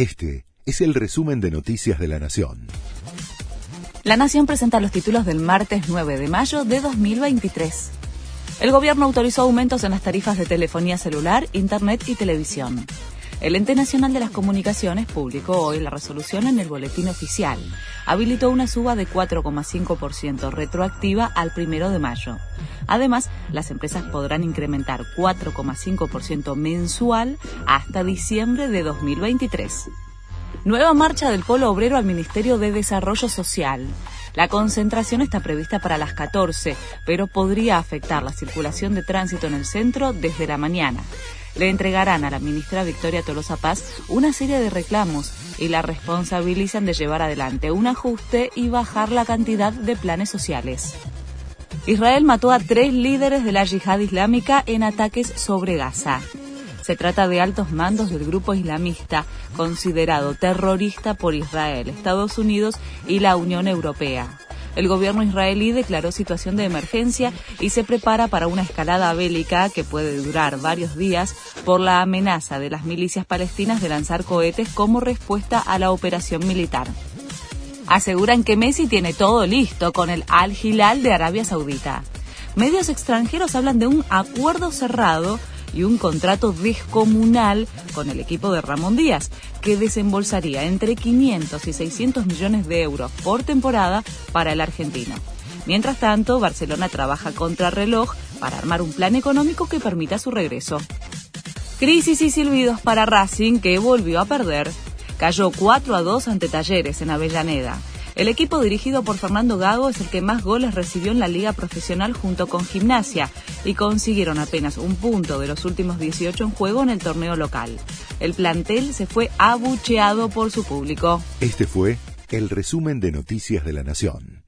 Este es el resumen de Noticias de la Nación. La Nación presenta los títulos del martes 9 de mayo de 2023. El gobierno autorizó aumentos en las tarifas de telefonía celular, internet y televisión. El Ente Nacional de las Comunicaciones publicó hoy la resolución en el boletín oficial. Habilitó una suba de 4,5% retroactiva al primero de mayo. Además, las empresas podrán incrementar 4,5% mensual hasta diciembre de 2023. Nueva marcha del Polo Obrero al Ministerio de Desarrollo Social. La concentración está prevista para las 14, pero podría afectar la circulación de tránsito en el centro desde la mañana le entregarán a la ministra Victoria Tolosa Paz una serie de reclamos y la responsabilizan de llevar adelante un ajuste y bajar la cantidad de planes sociales. Israel mató a tres líderes de la yihad islámica en ataques sobre Gaza. Se trata de altos mandos del grupo islamista considerado terrorista por Israel, Estados Unidos y la Unión Europea. El gobierno israelí declaró situación de emergencia y se prepara para una escalada bélica que puede durar varios días por la amenaza de las milicias palestinas de lanzar cohetes como respuesta a la operación militar. Aseguran que Messi tiene todo listo con el Al Hilal de Arabia Saudita. Medios extranjeros hablan de un acuerdo cerrado y un contrato descomunal con el equipo de Ramón Díaz, que desembolsaría entre 500 y 600 millones de euros por temporada para el argentino. Mientras tanto, Barcelona trabaja contra reloj para armar un plan económico que permita su regreso. Crisis y silbidos para Racing, que volvió a perder. Cayó 4 a 2 ante Talleres en Avellaneda. El equipo dirigido por Fernando Gago es el que más goles recibió en la liga profesional junto con Gimnasia y consiguieron apenas un punto de los últimos 18 en juego en el torneo local. El plantel se fue abucheado por su público. Este fue el resumen de Noticias de la Nación.